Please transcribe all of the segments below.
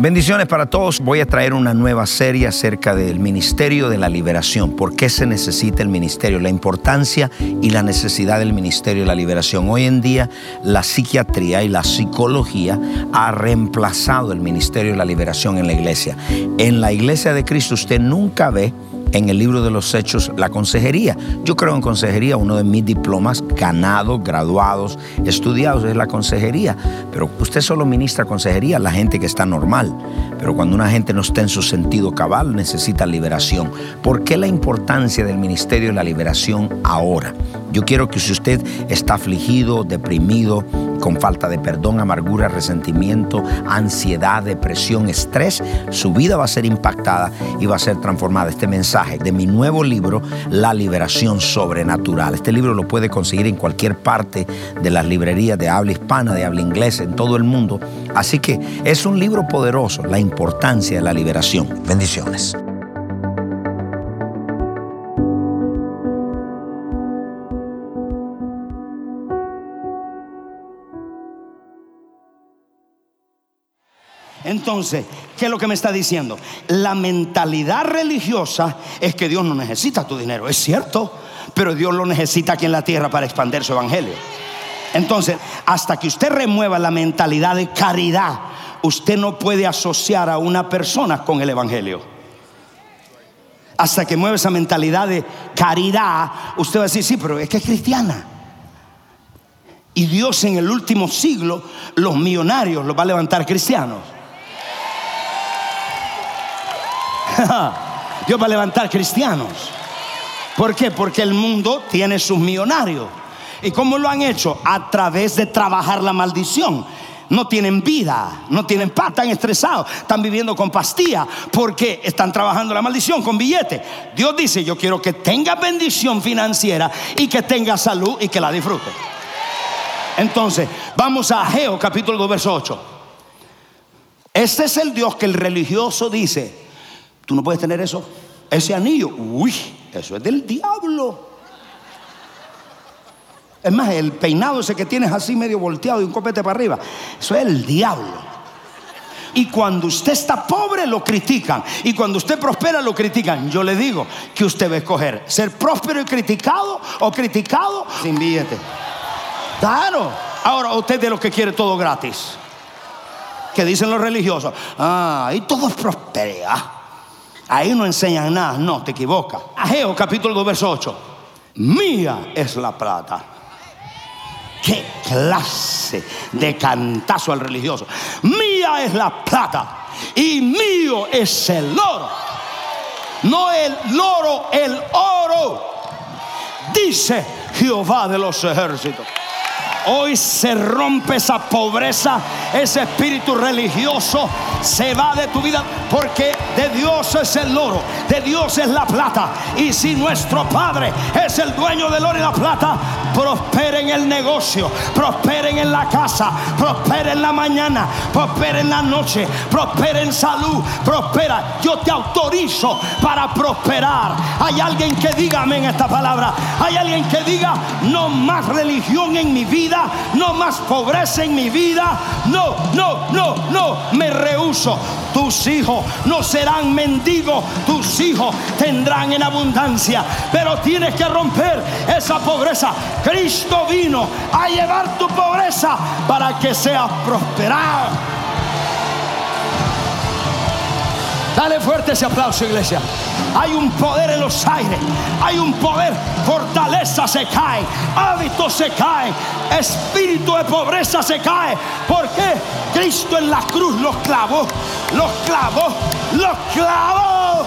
Bendiciones para todos. Voy a traer una nueva serie acerca del Ministerio de la Liberación. ¿Por qué se necesita el ministerio? La importancia y la necesidad del Ministerio de la Liberación. Hoy en día la psiquiatría y la psicología ha reemplazado el Ministerio de la Liberación en la iglesia. En la iglesia de Cristo usted nunca ve en el libro de los hechos la consejería. Yo creo en consejería, uno de mis diplomas ganados, graduados, estudiados es la consejería. Pero usted solo ministra consejería a la gente que está normal. Pero cuando una gente no está en su sentido cabal, necesita liberación. ¿Por qué la importancia del ministerio de la liberación ahora? Yo quiero que si usted está afligido, deprimido, con falta de perdón, amargura, resentimiento, ansiedad, depresión, estrés, su vida va a ser impactada y va a ser transformada. Este mensaje de mi nuevo libro, La Liberación Sobrenatural. Este libro lo puede conseguir en cualquier parte de las librerías de habla hispana, de habla inglesa, en todo el mundo. Así que es un libro poderoso, la importancia de la liberación. Bendiciones. Entonces, ¿qué es lo que me está diciendo? La mentalidad religiosa es que Dios no necesita tu dinero, es cierto, pero Dios lo necesita aquí en la tierra para expandir su evangelio. Entonces, hasta que usted remueva la mentalidad de caridad, usted no puede asociar a una persona con el evangelio. Hasta que mueva esa mentalidad de caridad, usted va a decir, sí, pero es que es cristiana. Y Dios en el último siglo, los millonarios los va a levantar cristianos. Dios va a levantar cristianos. ¿Por qué? Porque el mundo tiene sus millonarios. ¿Y cómo lo han hecho? A través de trabajar la maldición. No tienen vida, no tienen paz, están estresados, están viviendo con pastillas porque están trabajando la maldición con billetes. Dios dice, yo quiero que tenga bendición financiera y que tenga salud y que la disfrute. Entonces, vamos a Ageo capítulo 2, verso 8. Este es el Dios que el religioso dice, Tú no puedes tener eso. Ese anillo, uy, eso es del diablo. Es más, el peinado ese que tienes así medio volteado y un copete para arriba, eso es el diablo. Y cuando usted está pobre lo critican. Y cuando usted prospera lo critican. Yo le digo que usted va a escoger ser próspero y criticado o criticado sin billete. Claro. Ahora usted de lo que quiere todo gratis. Que dicen los religiosos. Ah, ahí todo es prosperidad. Ahí no enseñan nada, no, te equivocas. Ageo capítulo 2, verso 8. Mía es la plata. ¿Qué clase de cantazo al religioso? Mía es la plata y mío es el oro. No el loro, el oro. Dice Jehová de los ejércitos. Hoy se rompe esa pobreza, ese espíritu religioso se va de tu vida porque de Dios es el oro, de Dios es la plata. Y si nuestro Padre es el dueño del oro y la plata, prospera en el negocio, prosperen en la casa, prospera en la mañana, prospera en la noche, prospera en salud, prospera. Yo te autorizo para prosperar. Hay alguien que diga amén esta palabra. Hay alguien que diga no más religión en mi vida no más pobreza en mi vida. No, no, no, no, me rehuso. Tus hijos no serán mendigos, tus hijos tendrán en abundancia, pero tienes que romper esa pobreza. Cristo vino a llevar tu pobreza para que seas prosperado. Dale fuerte ese aplauso, iglesia. Hay un poder en los aires. Hay un poder. Fortaleza se cae. Hábitos se caen. Espíritu de pobreza se cae. ¿Por qué? Cristo en la cruz los clavó. Los clavó. Los clavó.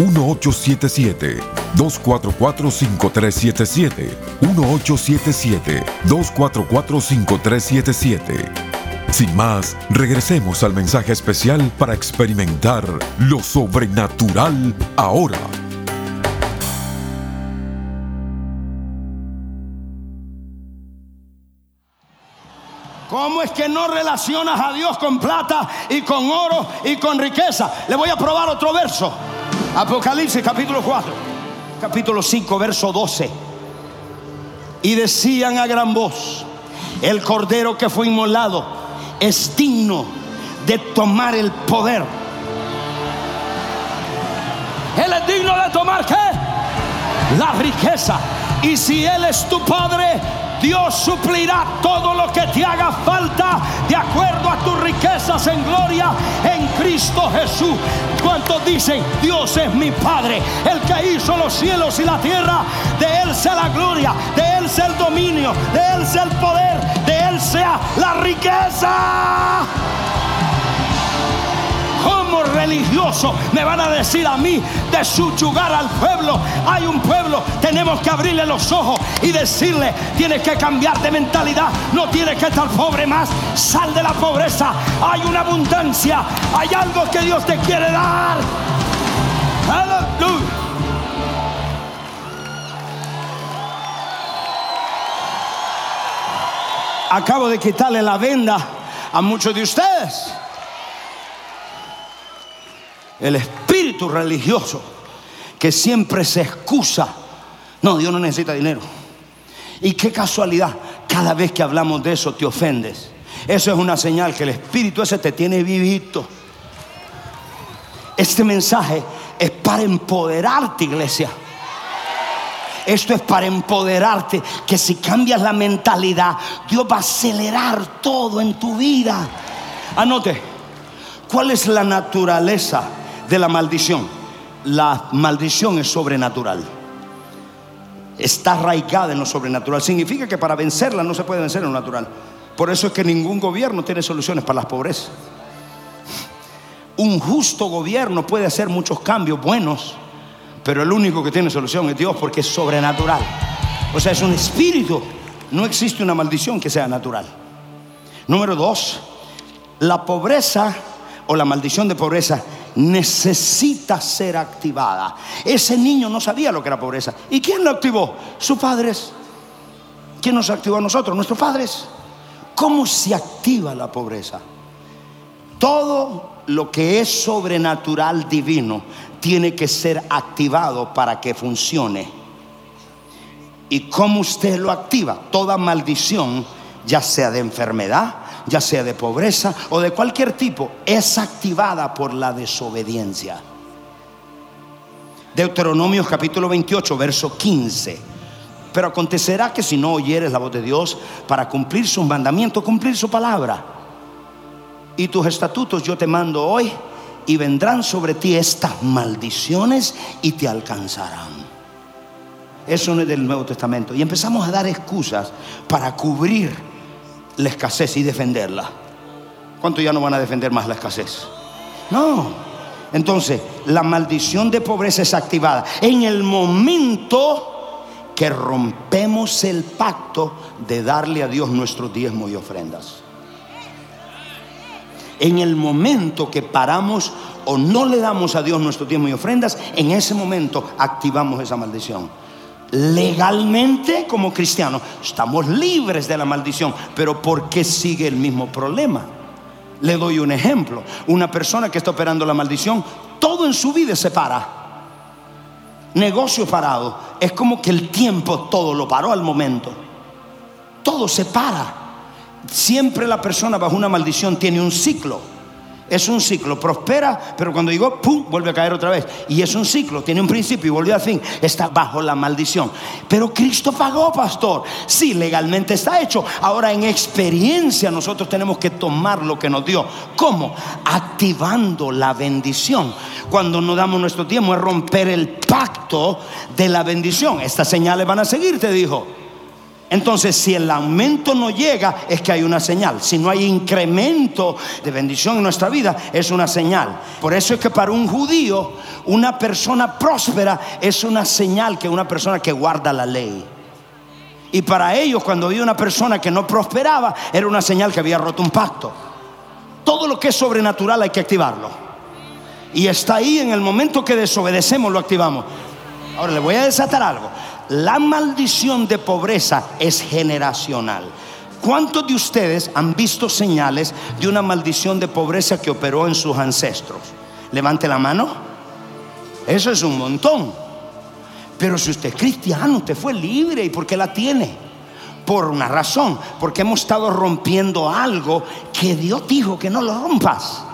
1877-244-5377. 1877-244-5377. Sin más, regresemos al mensaje especial para experimentar lo sobrenatural ahora. ¿Cómo es que no relacionas a Dios con plata y con oro y con riqueza? Le voy a probar otro verso. Apocalipsis capítulo 4, capítulo 5, verso 12. Y decían a gran voz, el cordero que fue inmolado es digno de tomar el poder. Él es digno de tomar qué? La riqueza. Y si Él es tu Padre, Dios suplirá todo lo que te haga falta de acuerdo a tus riquezas en gloria en Cristo Jesús. ¿Cuántos dicen, Dios es mi Padre, el que hizo los cielos y la tierra? De Él sea la gloria, de Él sea el dominio, de Él sea el poder, de Él sea la riqueza como religioso me van a decir a mí de subyugar al pueblo. Hay un pueblo, tenemos que abrirle los ojos y decirle, tienes que cambiar de mentalidad, no tienes que estar pobre más, sal de la pobreza, hay una abundancia, hay algo que Dios te quiere dar. Aleluya. Acabo de quitarle la venda a muchos de ustedes el espíritu religioso que siempre se excusa. No, Dios no necesita dinero. Y qué casualidad, cada vez que hablamos de eso te ofendes. Eso es una señal que el espíritu ese te tiene vivito. Este mensaje es para empoderarte, iglesia. Esto es para empoderarte, que si cambias la mentalidad, Dios va a acelerar todo en tu vida. Anote, ¿cuál es la naturaleza de la maldición. La maldición es sobrenatural. Está arraigada en lo sobrenatural. Significa que para vencerla no se puede vencer en lo natural. Por eso es que ningún gobierno tiene soluciones para las pobrezas. Un justo gobierno puede hacer muchos cambios buenos, pero el único que tiene solución es Dios porque es sobrenatural. O sea, es un espíritu. No existe una maldición que sea natural. Número dos, la pobreza o la maldición de pobreza necesita ser activada. Ese niño no sabía lo que era pobreza. ¿Y quién lo activó? Sus padres. ¿Quién nos activó a nosotros? Nuestros padres. ¿Cómo se activa la pobreza? Todo lo que es sobrenatural divino tiene que ser activado para que funcione. ¿Y cómo usted lo activa? Toda maldición, ya sea de enfermedad, ya sea de pobreza o de cualquier tipo, es activada por la desobediencia. Deuteronomio capítulo 28, verso 15. Pero acontecerá que si no oyeres la voz de Dios para cumplir sus mandamientos, cumplir su palabra y tus estatutos yo te mando hoy y vendrán sobre ti estas maldiciones y te alcanzarán. Eso no es del Nuevo Testamento. Y empezamos a dar excusas para cubrir la escasez y defenderla. ¿Cuántos ya no van a defender más la escasez? No. Entonces, la maldición de pobreza es activada en el momento que rompemos el pacto de darle a Dios nuestros diezmos y ofrendas. En el momento que paramos o no le damos a Dios nuestros diezmos y ofrendas, en ese momento activamos esa maldición. Legalmente, como cristianos, estamos libres de la maldición, pero ¿por qué sigue el mismo problema? Le doy un ejemplo. Una persona que está operando la maldición, todo en su vida se para. Negocio parado. Es como que el tiempo todo lo paró al momento. Todo se para. Siempre la persona bajo una maldición tiene un ciclo. Es un ciclo, prospera, pero cuando llegó, ¡pum!, vuelve a caer otra vez. Y es un ciclo, tiene un principio y volvió al fin. Está bajo la maldición. Pero Cristo pagó, pastor. Sí, legalmente está hecho. Ahora en experiencia nosotros tenemos que tomar lo que nos dio. ¿Cómo? Activando la bendición. Cuando nos damos nuestro tiempo es romper el pacto de la bendición. Estas señales van a seguir, te dijo. Entonces, si el aumento no llega, es que hay una señal. Si no hay incremento de bendición en nuestra vida, es una señal. Por eso es que para un judío, una persona próspera es una señal que una persona que guarda la ley. Y para ellos, cuando había una persona que no prosperaba, era una señal que había roto un pacto. Todo lo que es sobrenatural hay que activarlo. Y está ahí en el momento que desobedecemos, lo activamos. Ahora le voy a desatar algo la maldición de pobreza es generacional. ¿Cuántos de ustedes han visto señales de una maldición de pobreza que operó en sus ancestros? Levante la mano. Eso es un montón. Pero si usted es cristiano, usted fue libre. ¿Y por qué la tiene? Por una razón. Porque hemos estado rompiendo algo que Dios dijo que no lo rompas.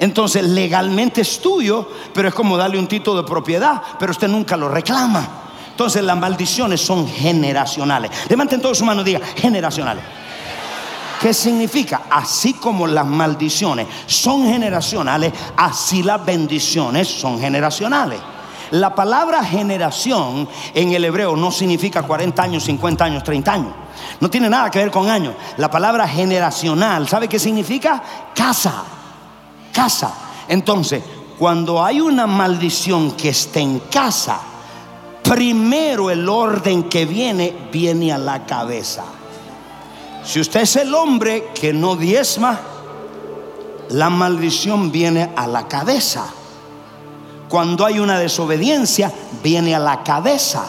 Entonces legalmente es tuyo, pero es como darle un título de propiedad, pero usted nunca lo reclama. Entonces las maldiciones son generacionales. Levanten todos su mano y digan, generacionales. ¿Qué significa? Así como las maldiciones son generacionales, así las bendiciones son generacionales. La palabra generación en el hebreo no significa 40 años, 50 años, 30 años. No tiene nada que ver con años. La palabra generacional, ¿sabe qué significa? Casa. Casa. Entonces, cuando hay una maldición que está en casa, primero el orden que viene, viene a la cabeza. Si usted es el hombre que no diezma, la maldición viene a la cabeza. Cuando hay una desobediencia, viene a la cabeza.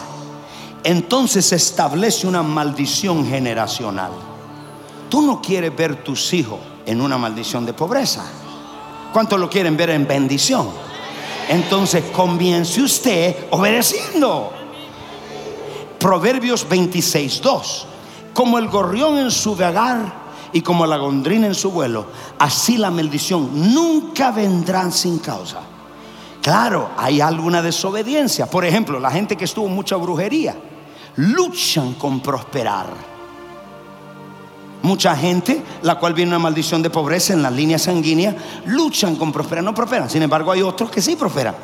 Entonces se establece una maldición generacional. Tú no quieres ver tus hijos en una maldición de pobreza. ¿Cuántos lo quieren ver en bendición? Entonces comience usted obedeciendo. Proverbios 26, 2. Como el gorrión en su vagar y como la gondrina en su vuelo, así la maldición nunca vendrá sin causa. Claro, hay alguna desobediencia. Por ejemplo, la gente que estuvo mucha brujería, luchan con prosperar Mucha gente, la cual viene una maldición de pobreza en la línea sanguínea, luchan con prosperar, no prosperan. Sin embargo, hay otros que sí prosperan.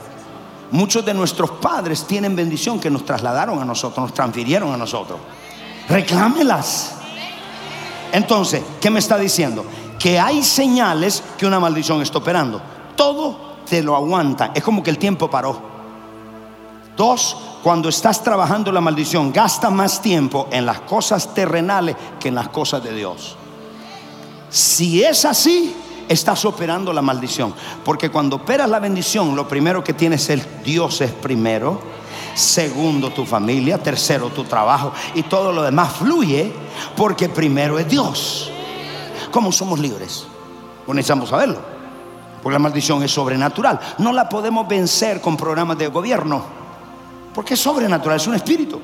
Muchos de nuestros padres tienen bendición que nos trasladaron a nosotros, nos transfirieron a nosotros. Reclámelas. Entonces, ¿qué me está diciendo? Que hay señales que una maldición está operando. Todo te lo aguanta. Es como que el tiempo paró. Dos, cuando estás trabajando la maldición, gasta más tiempo en las cosas terrenales que en las cosas de Dios. Si es así, estás operando la maldición. Porque cuando operas la bendición, lo primero que tienes es Dios es primero, segundo tu familia, tercero tu trabajo y todo lo demás fluye porque primero es Dios. ¿Cómo somos libres? Pues necesitamos saberlo. Porque la maldición es sobrenatural. No la podemos vencer con programas de gobierno. Porque es sobrenatural, es un espíritu.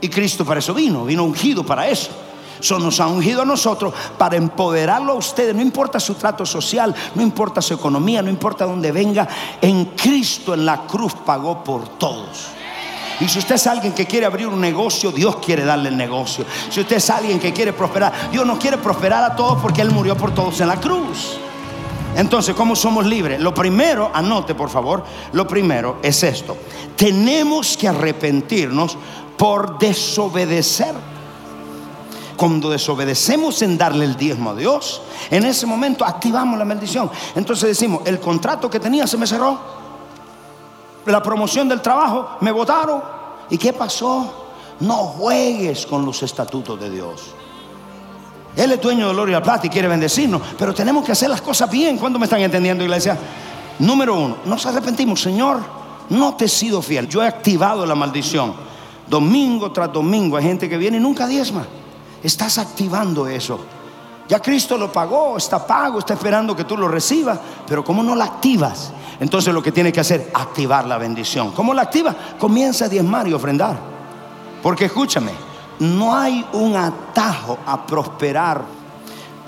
Y Cristo para eso vino, vino ungido para eso. Eso nos ha ungido a nosotros para empoderarlo a ustedes. No importa su trato social, no importa su economía, no importa dónde venga. En Cristo en la cruz pagó por todos. Y si usted es alguien que quiere abrir un negocio, Dios quiere darle el negocio. Si usted es alguien que quiere prosperar, Dios no quiere prosperar a todos porque Él murió por todos en la cruz. Entonces, ¿cómo somos libres? Lo primero, anote por favor, lo primero es esto. Tenemos que arrepentirnos por desobedecer. Cuando desobedecemos en darle el diezmo a Dios, en ese momento activamos la maldición. Entonces decimos, el contrato que tenía se me cerró. La promoción del trabajo me votaron. ¿Y qué pasó? No juegues con los estatutos de Dios. Él es dueño de oro y la plata y quiere bendecirnos, pero tenemos que hacer las cosas bien. ¿Cuándo me están entendiendo, iglesia? Número uno, nos arrepentimos, Señor, no te he sido fiel. Yo he activado la maldición. Domingo tras domingo hay gente que viene y nunca diezma. Estás activando eso. Ya Cristo lo pagó, está pago, está esperando que tú lo recibas, pero como no la activas, entonces lo que tiene que hacer, activar la bendición. ¿Cómo la activa? Comienza a diezmar y ofrendar. Porque escúchame, no hay un atajo a prosperar.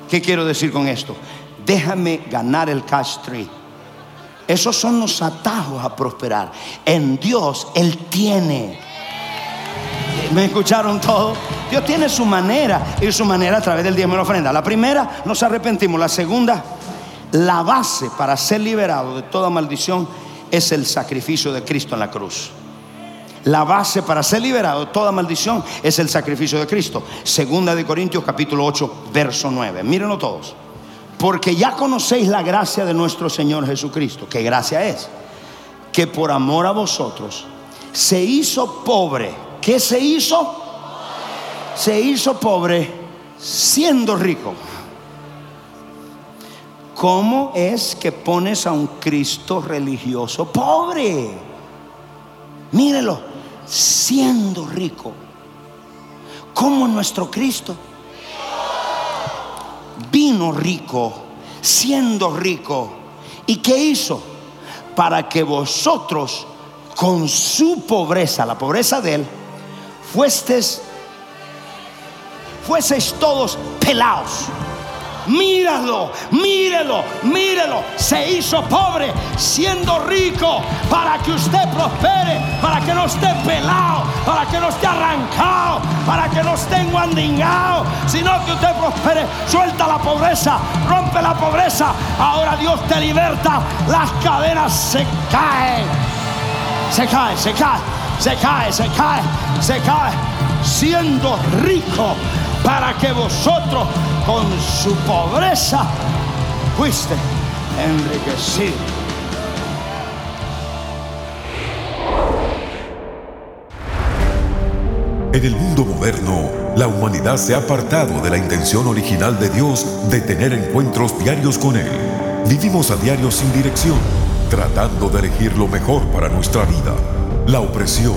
¿Qué quiero decir con esto? Déjame ganar el cash tree. Esos son los atajos a prosperar. En Dios, Él tiene. ¿Me escucharon todo? Dios tiene su manera y su manera a través del diezmo y la ofrenda. La primera, nos arrepentimos. La segunda, la base para ser liberado de toda maldición es el sacrificio de Cristo en la cruz. La base para ser liberado de toda maldición es el sacrificio de Cristo. Segunda de Corintios capítulo 8, verso 9. Mírenlo todos. Porque ya conocéis la gracia de nuestro Señor Jesucristo. ¿Qué gracia es? Que por amor a vosotros se hizo pobre. ¿Qué se hizo? Se hizo pobre siendo rico. ¿Cómo es que pones a un Cristo religioso pobre? Mírelo, siendo rico. Como nuestro Cristo vino rico, siendo rico. ¿Y qué hizo? Para que vosotros, con su pobreza, la pobreza de él, fuesteis, fueseis todos pelados Míralo, mírelo, mírelo. Se hizo pobre siendo rico para que usted prospere, para que no esté pelado, para que no esté arrancado, para que no esté enguandingado, sino que usted prospere. Suelta la pobreza, rompe la pobreza. Ahora Dios te liberta. Las cadenas se caen. Se cae, se cae, se cae, se cae, se cae. Siendo rico para que vosotros con su pobreza fuiste enriquecido. En el mundo moderno, la humanidad se ha apartado de la intención original de Dios de tener encuentros diarios con Él. Vivimos a diario sin dirección, tratando de elegir lo mejor para nuestra vida. La opresión,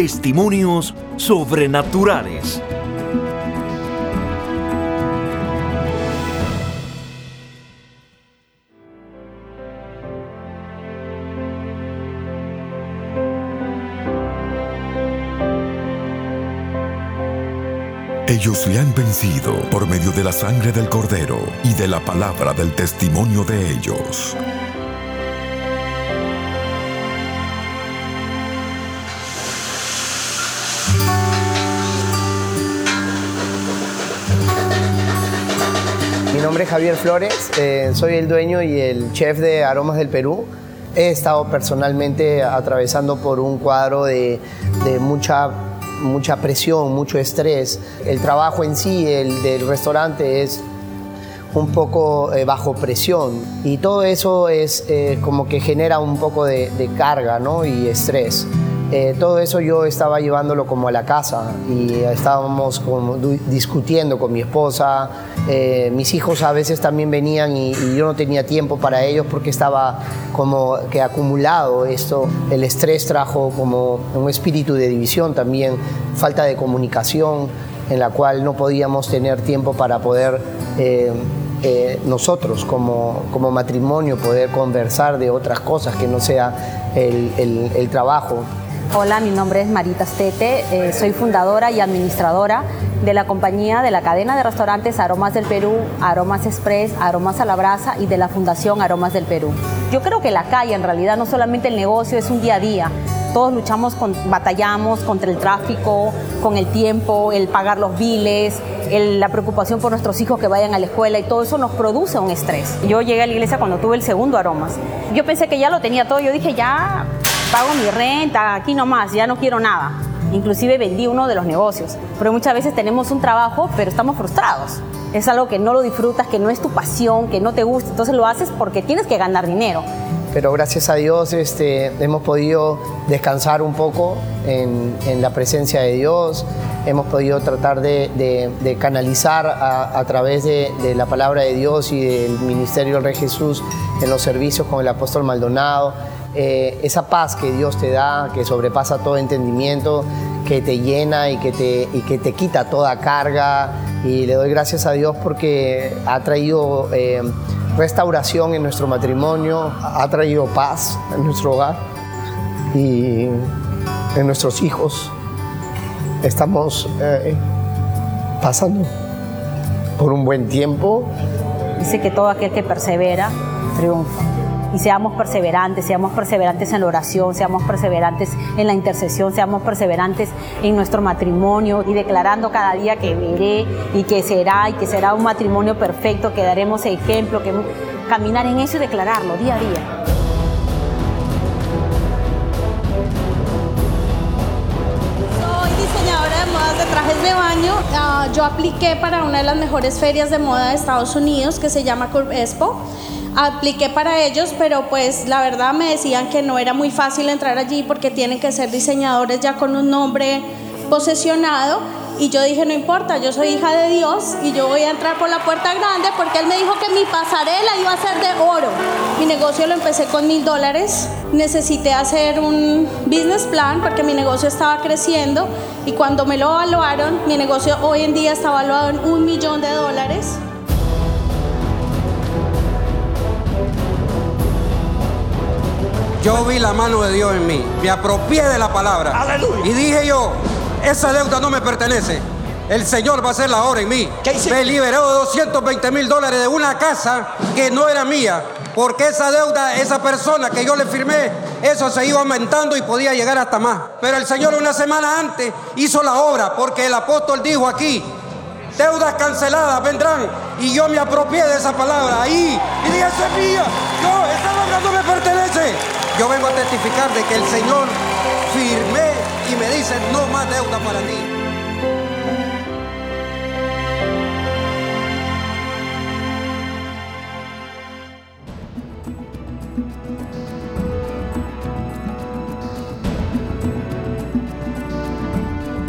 testimonios sobrenaturales. Ellos le han vencido por medio de la sangre del cordero y de la palabra del testimonio de ellos. Nombre es Javier Flores, eh, soy el dueño y el chef de Aromas del Perú. He estado personalmente atravesando por un cuadro de, mucha, mucha presión, mucho estrés. El trabajo en sí, el del restaurante, es un poco eh, bajo presión y todo eso es eh, como que genera un poco de, carga ¿no? y estrés. Eh, todo eso yo estaba llevándolo como a la casa y estábamos como discutiendo con mi esposa. Eh, mis hijos a veces también venían y, yo no tenía tiempo para ellos porque estaba como que acumulado esto. El estrés trajo como un espíritu de división también, falta de comunicación en la cual no podíamos tener tiempo para poder eh, eh, nosotros como, matrimonio poder conversar de otras cosas que no sea el trabajo. Hola, mi nombre es Marita Stete, eh, soy fundadora y administradora de la compañía de la cadena de restaurantes Aromas del Perú, Aromas Express, Aromas a la Brasa y de la Fundación Aromas del Perú. Yo creo que la calle en realidad no solamente el negocio es un día a día, todos luchamos, con, batallamos contra el tráfico, con el tiempo, el pagar los biles, la preocupación por nuestros hijos que vayan a la escuela y todo eso nos produce un estrés. Yo llegué a la iglesia cuando tuve el segundo aromas. Yo pensé que ya lo tenía todo, yo dije ya pago mi renta, aquí nomás, ya no quiero nada. Inclusive vendí uno de los negocios. Pero muchas veces tenemos un trabajo, pero estamos frustrados. Es algo que no lo disfrutas, que no es tu pasión, que no te gusta. Entonces lo haces porque tienes que ganar dinero. Pero gracias a Dios este, hemos podido descansar un poco en, en la presencia de Dios. Hemos podido tratar de, de, de canalizar a, a través de, de, la palabra de Dios y del ministerio del Rey Jesús en los servicios con el apóstol Maldonado eh, esa paz que Dios te da, que sobrepasa todo entendimiento, que te llena y que te, y que te quita toda carga. Y le doy gracias a Dios porque ha traído eh, restauración en nuestro matrimonio, ha traído paz en nuestro hogar y en nuestros hijos. Estamos eh, pasando por un buen tiempo. Dice que todo aquel que persevera triunfa y seamos perseverantes, seamos perseverantes en la oración, seamos perseverantes en la intercesión, seamos perseverantes en nuestro matrimonio y declarando cada día que veré y que será y que será un matrimonio perfecto, que daremos ejemplo, que caminar en eso y declararlo día a día. de trajes de baño. Uh, yo apliqué para una de las mejores ferias de moda de Estados Unidos que se llama Curve Expo apliqué para ellos, pero pues la verdad me decían que no era muy fácil entrar allí porque tienen que ser diseñadores ya con un nombre posesionado. Y yo dije, no importa, yo soy hija de Dios y yo voy a entrar por la puerta grande porque Él me dijo que mi pasarela iba a ser de oro. Mi negocio lo empecé con mil dólares. Necesité hacer un business plan porque mi negocio estaba creciendo y cuando me lo evaluaron, mi negocio hoy en día está evaluado en un millón de dólares. Yo vi la mano de Dios en mí, me apropié de la palabra. Aleluya. Y dije yo, esa deuda no me pertenece. El Señor va a hacer la obra en mí. Me liberó de 220 mil dólares de una casa que no era mía. Porque esa deuda, esa persona que yo le firmé, eso se iba aumentando y podía llegar hasta más. Pero el Señor una semana antes hizo la obra porque el apóstol dijo aquí, deudas canceladas vendrán. Y yo me apropié de esa palabra ahí. Y dije, esa es mía. No, esa deuda no me pertenece. Yo vengo a testificar de que el Señor firmé y me dice, no más deuda para ti.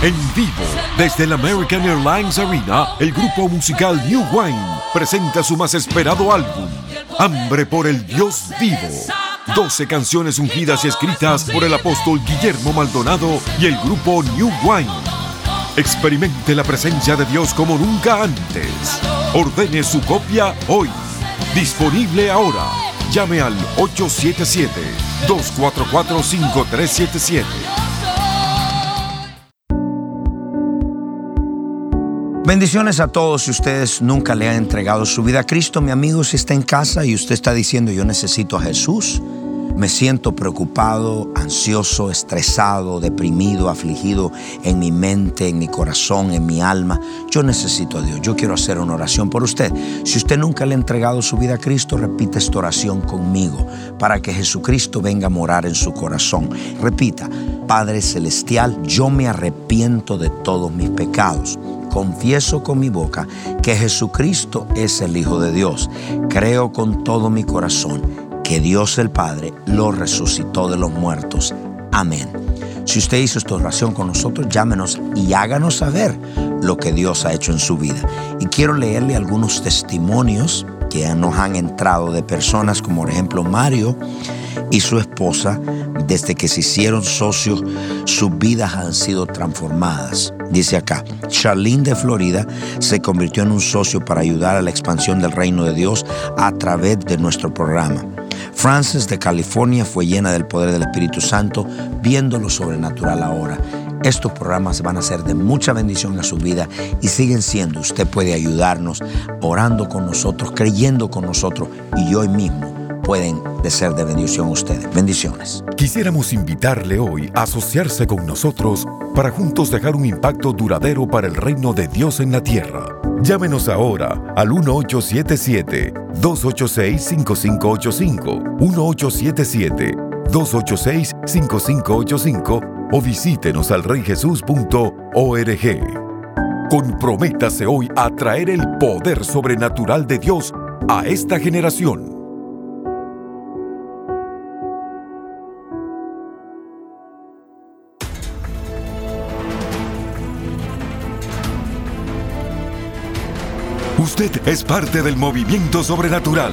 En vivo, desde el American Airlines Arena, el grupo musical New Wine presenta su más esperado álbum, Hambre por el Dios Vivo. 12 canciones ungidas y escritas por el apóstol Guillermo Maldonado y el grupo New Wine. Experimente la presencia de Dios como nunca antes. Ordene su copia hoy. Disponible ahora. Llame al 877-244-5377. Bendiciones a todos si ustedes nunca le han entregado su vida a Cristo, mi amigo, si está en casa y usted está diciendo yo necesito a Jesús. Me siento preocupado, ansioso, estresado, deprimido, afligido en mi mente, en mi corazón, en mi alma. Yo necesito a Dios. Yo quiero hacer una oración por usted. Si usted nunca le ha entregado su vida a Cristo, repita esta oración conmigo para que Jesucristo venga a morar en su corazón. Repita, Padre Celestial, yo me arrepiento de todos mis pecados confieso con mi boca que Jesucristo es el Hijo de Dios. Creo con todo mi corazón que Dios el Padre lo resucitó de los muertos. Amén. Si usted hizo esta oración con nosotros, llámenos y háganos saber lo que Dios ha hecho en su vida. Y quiero leerle algunos testimonios nos han entrado de personas como por ejemplo Mario y su esposa, desde que se hicieron socios, sus vidas han sido transformadas. Dice acá, Charlene de Florida se convirtió en un socio para ayudar a la expansión del reino de Dios a través de nuestro programa. Frances de California fue llena del poder del Espíritu Santo, viendo lo sobrenatural ahora. Estos programas van a ser de mucha bendición a su vida y siguen siendo. Usted puede ayudarnos orando con nosotros, creyendo con nosotros y hoy mismo pueden de ser de bendición a ustedes. Bendiciones. Quisiéramos invitarle hoy a asociarse con nosotros para juntos dejar un impacto duradero para el reino de Dios en la tierra. Llámenos ahora al 1877-286-5585, 1877-286-5585 o visítenos al reyjesus.org. Comprométase hoy a traer el poder sobrenatural de Dios a esta generación. Usted es parte del movimiento sobrenatural.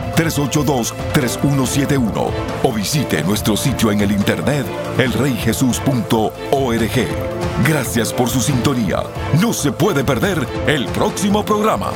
382-3171, 1-305-382-3171 o visite nuestro sitio en el internet elreyjesus.org. Gracias por su sintonía. No se puede perder el próximo programa.